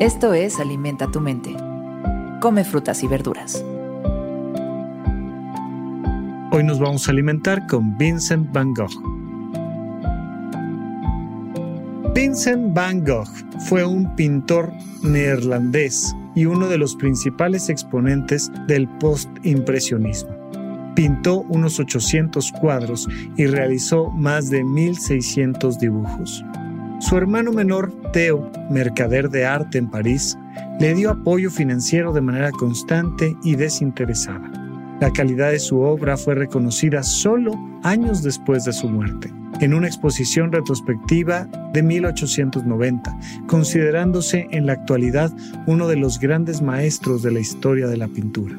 Esto es Alimenta tu mente. Come frutas y verduras. Hoy nos vamos a alimentar con Vincent van Gogh. Vincent van Gogh fue un pintor neerlandés y uno de los principales exponentes del postimpresionismo. Pintó unos 800 cuadros y realizó más de 1600 dibujos. Su hermano menor, Theo, mercader de arte en París, le dio apoyo financiero de manera constante y desinteresada. La calidad de su obra fue reconocida solo años después de su muerte, en una exposición retrospectiva de 1890, considerándose en la actualidad uno de los grandes maestros de la historia de la pintura.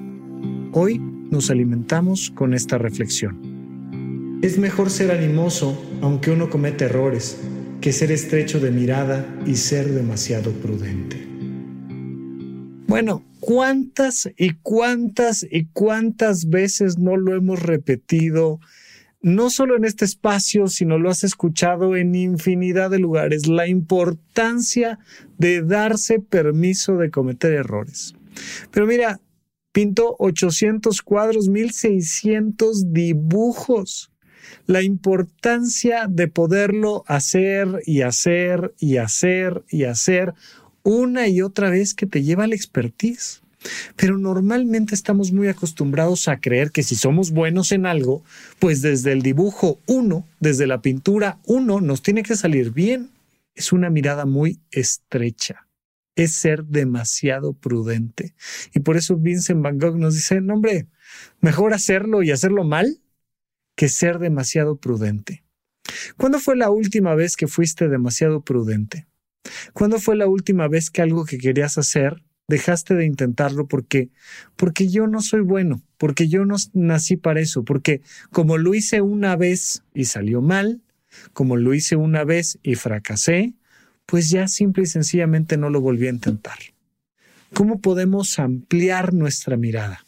Hoy nos alimentamos con esta reflexión. Es mejor ser animoso aunque uno comete errores que ser estrecho de mirada y ser demasiado prudente. Bueno, ¿cuántas y cuántas y cuántas veces no lo hemos repetido? No solo en este espacio, sino lo has escuchado en infinidad de lugares, la importancia de darse permiso de cometer errores. Pero mira, pintó 800 cuadros, 1600 dibujos la importancia de poderlo hacer y hacer y hacer y hacer una y otra vez que te lleva la expertise. Pero normalmente estamos muy acostumbrados a creer que si somos buenos en algo, pues desde el dibujo uno, desde la pintura uno, nos tiene que salir bien. Es una mirada muy estrecha. Es ser demasiado prudente. Y por eso Vincent Van Gogh nos dice, no hombre, mejor hacerlo y hacerlo mal que ser demasiado prudente. ¿Cuándo fue la última vez que fuiste demasiado prudente? ¿Cuándo fue la última vez que algo que querías hacer dejaste de intentarlo porque porque yo no soy bueno, porque yo no nací para eso, porque como lo hice una vez y salió mal, como lo hice una vez y fracasé, pues ya simple y sencillamente no lo volví a intentar. ¿Cómo podemos ampliar nuestra mirada?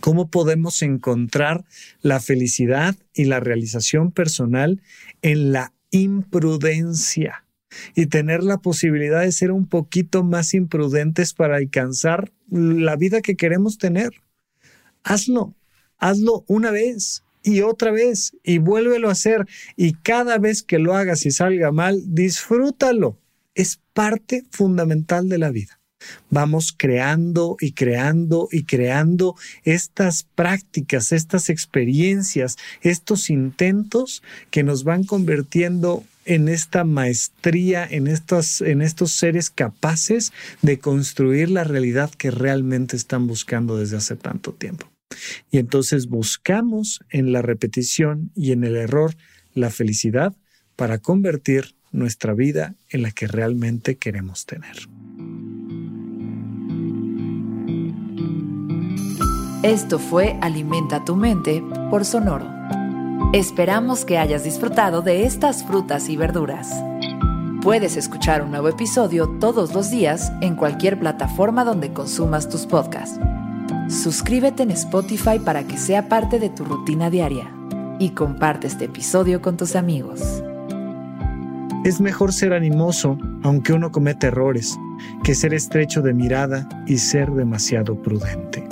Cómo podemos encontrar la felicidad y la realización personal en la imprudencia y tener la posibilidad de ser un poquito más imprudentes para alcanzar la vida que queremos tener. Hazlo, hazlo una vez y otra vez y vuélvelo a hacer y cada vez que lo hagas y salga mal, disfrútalo. Es parte fundamental de la vida vamos creando y creando y creando estas prácticas, estas experiencias, estos intentos que nos van convirtiendo en esta maestría, en estos, en estos seres capaces de construir la realidad que realmente están buscando desde hace tanto tiempo. Y entonces buscamos en la repetición y en el error la felicidad para convertir nuestra vida en la que realmente queremos tener. Esto fue Alimenta tu mente por Sonoro. Esperamos que hayas disfrutado de estas frutas y verduras. Puedes escuchar un nuevo episodio todos los días en cualquier plataforma donde consumas tus podcasts. Suscríbete en Spotify para que sea parte de tu rutina diaria y comparte este episodio con tus amigos. Es mejor ser animoso, aunque uno comete errores, que ser estrecho de mirada y ser demasiado prudente.